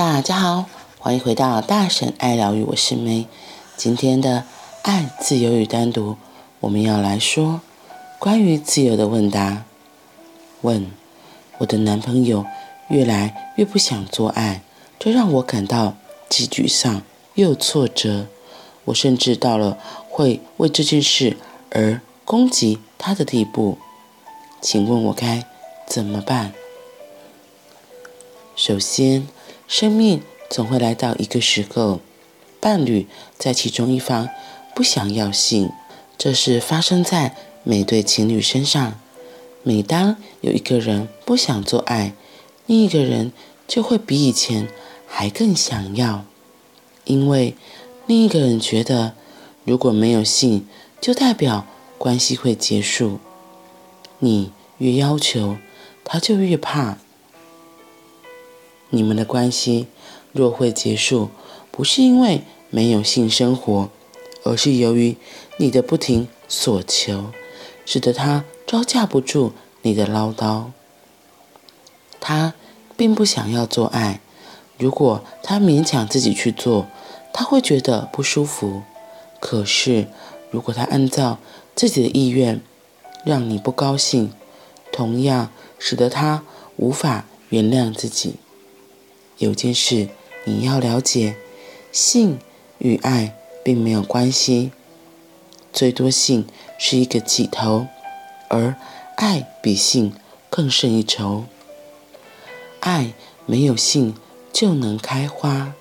大家好，欢迎回到大婶爱疗愈，我是梅。今天的爱、自由与单独，我们要来说关于自由的问答。问：我的男朋友越来越不想做爱，这让我感到既沮丧又挫折。我甚至到了会为这件事而攻击他的地步。请问我该怎么办？首先，生命总会来到一个时候，伴侣在其中一方不想要性，这是发生在每对情侣身上。每当有一个人不想做爱，另一个人就会比以前还更想要，因为另一个人觉得，如果没有性，就代表关系会结束。你越要求，他就越怕。你们的关系若会结束，不是因为没有性生活，而是由于你的不停索求，使得他招架不住你的唠叨。他并不想要做爱，如果他勉强自己去做，他会觉得不舒服。可是，如果他按照自己的意愿，让你不高兴，同样使得他无法原谅自己。有件事你要了解：性与爱并没有关系，最多性是一个起头，而爱比性更胜一筹。爱没有性就能开花。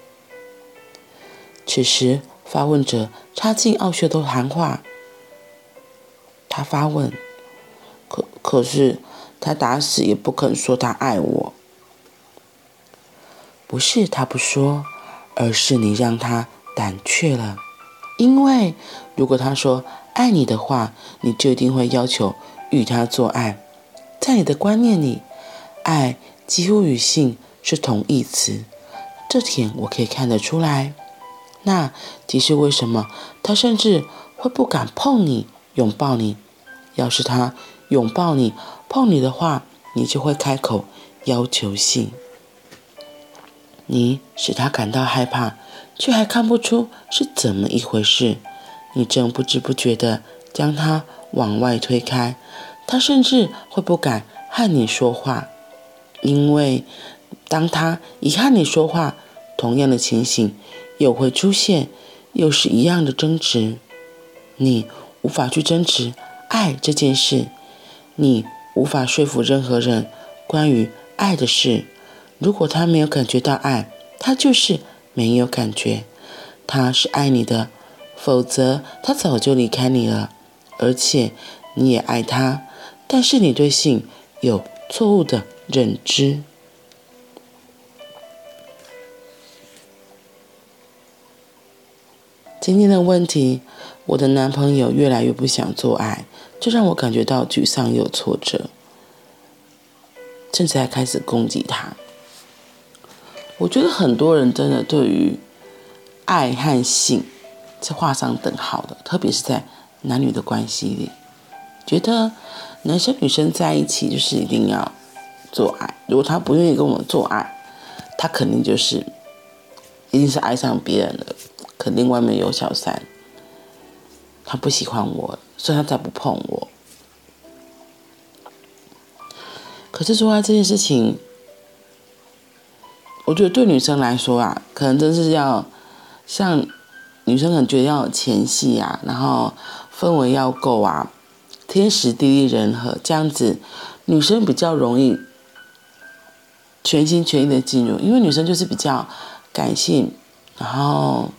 此时发问者插进奥穴多谈话，他发问：可可是他打死也不肯说他爱我。不是他不说，而是你让他胆怯了。因为如果他说爱你的话，你就一定会要求与他做爱。在你的观念里，爱几乎与性是同义词，这点我可以看得出来。那即是为什么他甚至会不敢碰你、拥抱你。要是他拥抱你、碰你的话，你就会开口要求性。你使他感到害怕，却还看不出是怎么一回事。你正不知不觉地将他往外推开，他甚至会不敢和你说话，因为当他一和你说话，同样的情形又会出现，又是一样的争执。你无法去争执爱这件事，你无法说服任何人关于爱的事。如果他没有感觉到爱，他就是没有感觉。他是爱你的，否则他早就离开你了。而且你也爱他，但是你对性有错误的认知。今天的问题，我的男朋友越来越不想做爱，这让我感觉到沮丧又挫折，甚至还开始攻击他。我觉得很多人真的对于爱和性是画上等号的，特别是在男女的关系里，觉得男生女生在一起就是一定要做爱，如果他不愿意跟我做爱，他肯定就是一定是爱上别人了，肯定外面有小三，他不喜欢我，所以他才不碰我。可是做爱这件事情。我觉得对女生来说啊，可能真是要像女生可能觉得要前戏啊，然后氛围要够啊，天时地利人和这样子，女生比较容易全心全意的进入，因为女生就是比较感性，然后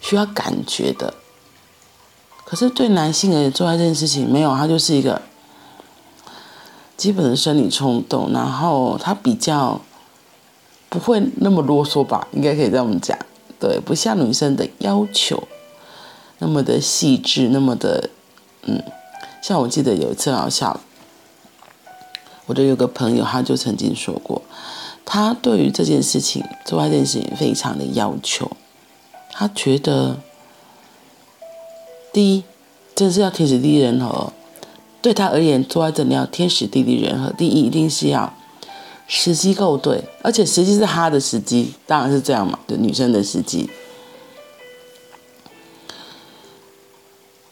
需要感觉的。可是对男性而言，做爱这件事情没有，他就是一个基本的生理冲动，然后他比较。不会那么啰嗦吧？应该可以这么讲，对，不像女生的要求那么的细致，那么的，嗯，像我记得有一次好像，我的有个朋友，他就曾经说过，他对于这件事情，做爱这件事情非常的要求，他觉得，第一，真是要天时地利人和，对他而言，做爱真的要天时地利人和，第一，一定是要时机够对，而且时机是他的时机，当然是这样嘛，就女生的时机。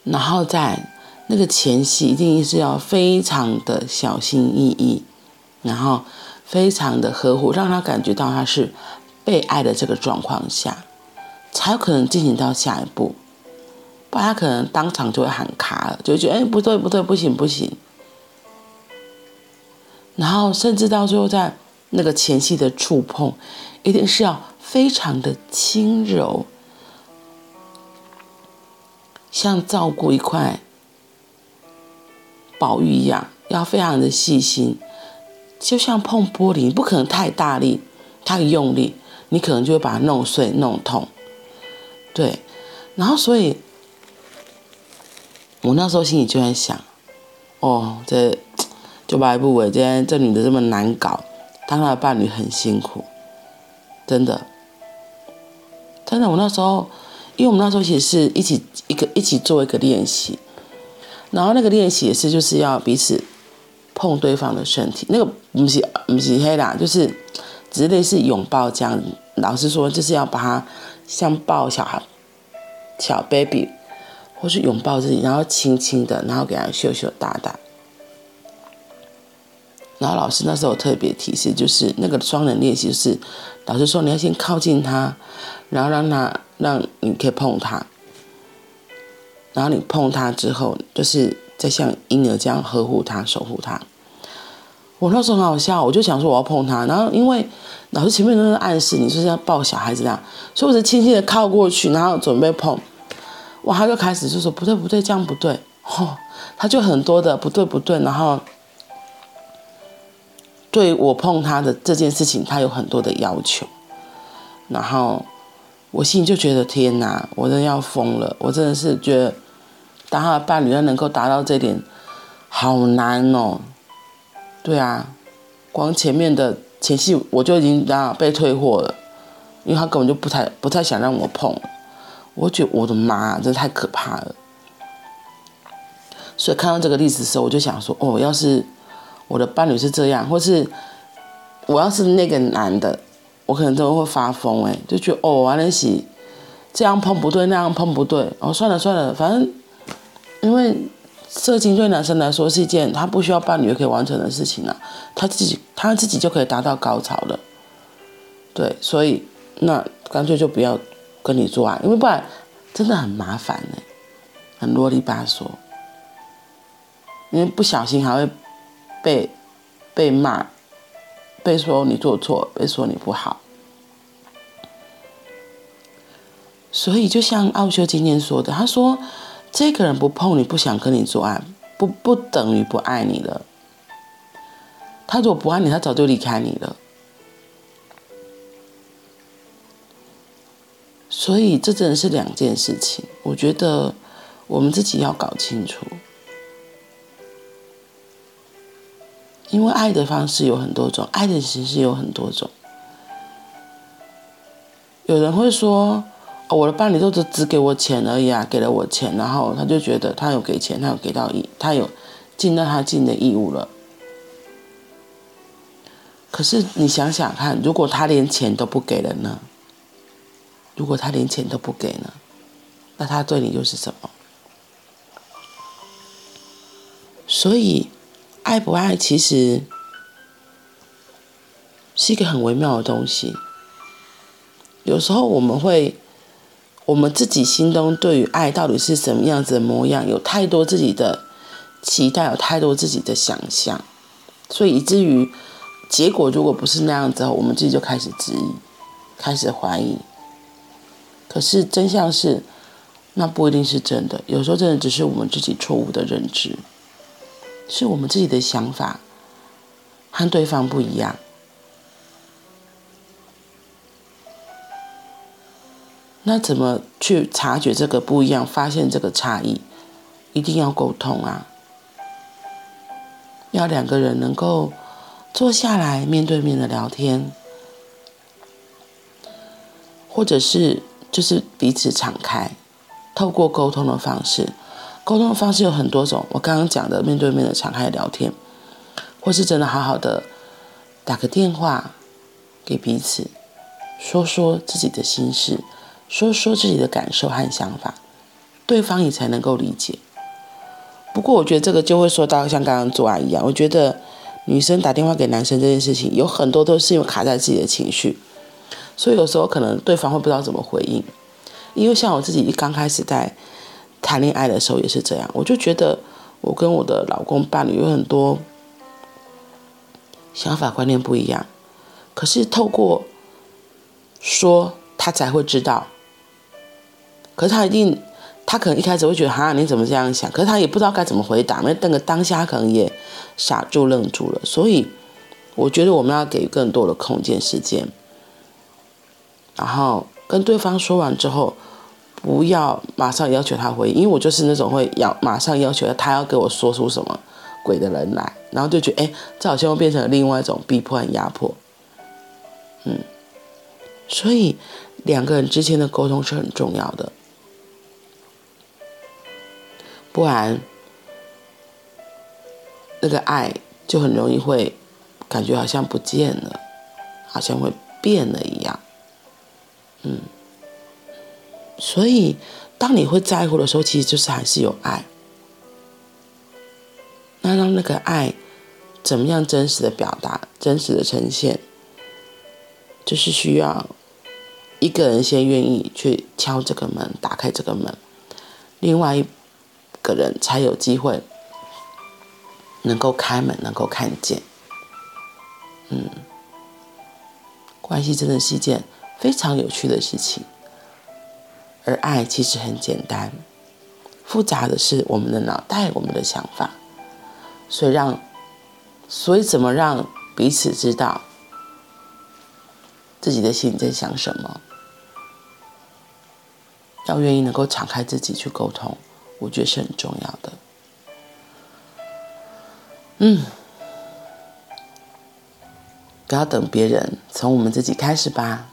然后在那个前戏，一定是要非常的小心翼翼，然后非常的呵护，让他感觉到他是被爱的这个状况下，才有可能进行到下一步。不然他可能当场就会喊卡了，就觉得哎，不对不对，不行不行。然后甚至到最后，在那个前戏的触碰，一定是要非常的轻柔。像照顾一块宝玉一样，要非常的细心，就像碰玻璃，你不可能太大力、太用力，你可能就会把它弄碎、弄痛。对，然后所以，我那时候心里就在想，哦，这就白不伟，今天这女的这么难搞，当她的伴侣很辛苦，真的，真的，我那时候。因为我们那时候其实是一起一个一起做一个练习，然后那个练习也是就是要彼此碰对方的身体，那个不是不是黑啦，就是只类似拥抱这样。老师说就是要把她像抱小孩小 baby，或是拥抱自己，然后轻轻的，然后给他羞羞答答。然后老师那时候特别提示，就是那个双人练习，就是老师说你要先靠近他，然后让他。让你可以碰他，然后你碰他之后，就是再像婴儿这样呵护他、守护他。我那时候很好笑，我就想说我要碰他，然后因为老师前面都是暗示你就是要抱小孩子这样，所以我就轻轻的靠过去，然后准备碰。哇，他就开始就说不对不对，这样不对，哦，他就很多的不对不对，然后对我碰他的这件事情，他有很多的要求，然后。我心里就觉得天哪，我真的要疯了！我真的是觉得，当他的伴侣要能够达到这点，好难哦。对啊，光前面的前戏我就已经啊被退货了，因为他根本就不太不太想让我碰。我觉得我的妈，真的太可怕了。所以看到这个例子的时候，我就想说，哦，要是我的伴侣是这样，或是我要是那个男的。我可能真的会发疯哎，就觉得哦，完了是这样碰不对，那样碰不对，哦，算了算了，反正因为色情对男生来说是一件他不需要伴侣就可以完成的事情啊，他自己他自己就可以达到高潮了，对，所以那干脆就不要跟你做爱，因为不然真的很麻烦呢，很啰里吧嗦，因为不小心还会被被骂。被说你做错，被说你不好，所以就像奥修今天说的，他说：“这个人不碰你，不想跟你做爱，不不等于不爱你了。他如果不爱你，他早就离开你了。所以这真的是两件事情，我觉得我们自己要搞清楚。”因为爱的方式有很多种，爱的形式有很多种。有人会说：“，我的伴侣都只只给我钱而已啊，给了我钱，然后他就觉得他有给钱，他有给到义，他有尽到他尽的义务了。”可是你想想看，如果他连钱都不给了呢？如果他连钱都不给呢？那他对你又是什么？所以。爱不爱，其实是一个很微妙的东西。有时候我们会，我们自己心中对于爱到底是什么样子的模样，有太多自己的期待，有太多自己的想象，所以以至于结果如果不是那样子，我们自己就开始质疑，开始怀疑。可是真相是，那不一定是真的。有时候真的只是我们自己错误的认知。是我们自己的想法和对方不一样，那怎么去察觉这个不一样，发现这个差异？一定要沟通啊！要两个人能够坐下来面对面的聊天，或者是就是彼此敞开，透过沟通的方式。沟通的方式有很多种，我刚刚讲的面对面的敞开聊天，或是真的好好的打个电话给彼此，说说自己的心事，说说自己的感受和想法，对方也才能够理解。不过，我觉得这个就会说到像刚刚做爱一样，我觉得女生打电话给男生这件事情，有很多都是因为卡在自己的情绪，所以有时候可能对方会不知道怎么回应。因为像我自己一刚开始在谈恋爱的时候也是这样，我就觉得我跟我的老公伴侣有很多想法观念不一样，可是透过说他才会知道，可是他一定。他可能一开始会觉得哈，你怎么这样想？可是他也不知道该怎么回答，那那个当下可能也傻住愣住了。所以我觉得我们要给更多的空间时间，然后跟对方说完之后，不要马上要求他回应，因为我就是那种会要马上要求他要给我说出什么鬼的人来，然后就觉得哎，这好像又变成了另外一种逼迫和压迫。嗯，所以两个人之间的沟通是很重要的。不然，那个爱就很容易会感觉好像不见了，好像会变了一样。嗯，所以当你会在乎的时候，其实就是还是有爱。那让那个爱怎么样真实的表达、真实的呈现，就是需要一个人先愿意去敲这个门、打开这个门，另外一。个人才有机会能够开门，能够看见。嗯，关系真的是一件非常有趣的事情，而爱其实很简单，复杂的是我们的脑袋，我们的想法。所以让，所以怎么让彼此知道自己的心在想什么？要愿意能够敞开自己去沟通。我觉得是很重要的。嗯，不要等别人，从我们自己开始吧。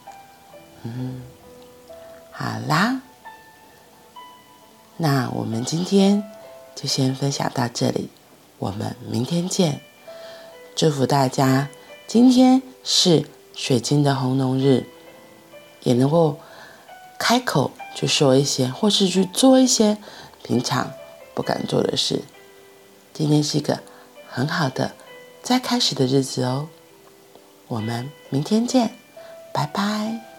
嗯，好啦，那我们今天就先分享到这里，我们明天见。祝福大家今天是水晶的红龙日，也能够开口去说一些，或是去做一些。平常不敢做的事，今天是一个很好的再开始的日子哦。我们明天见，拜拜。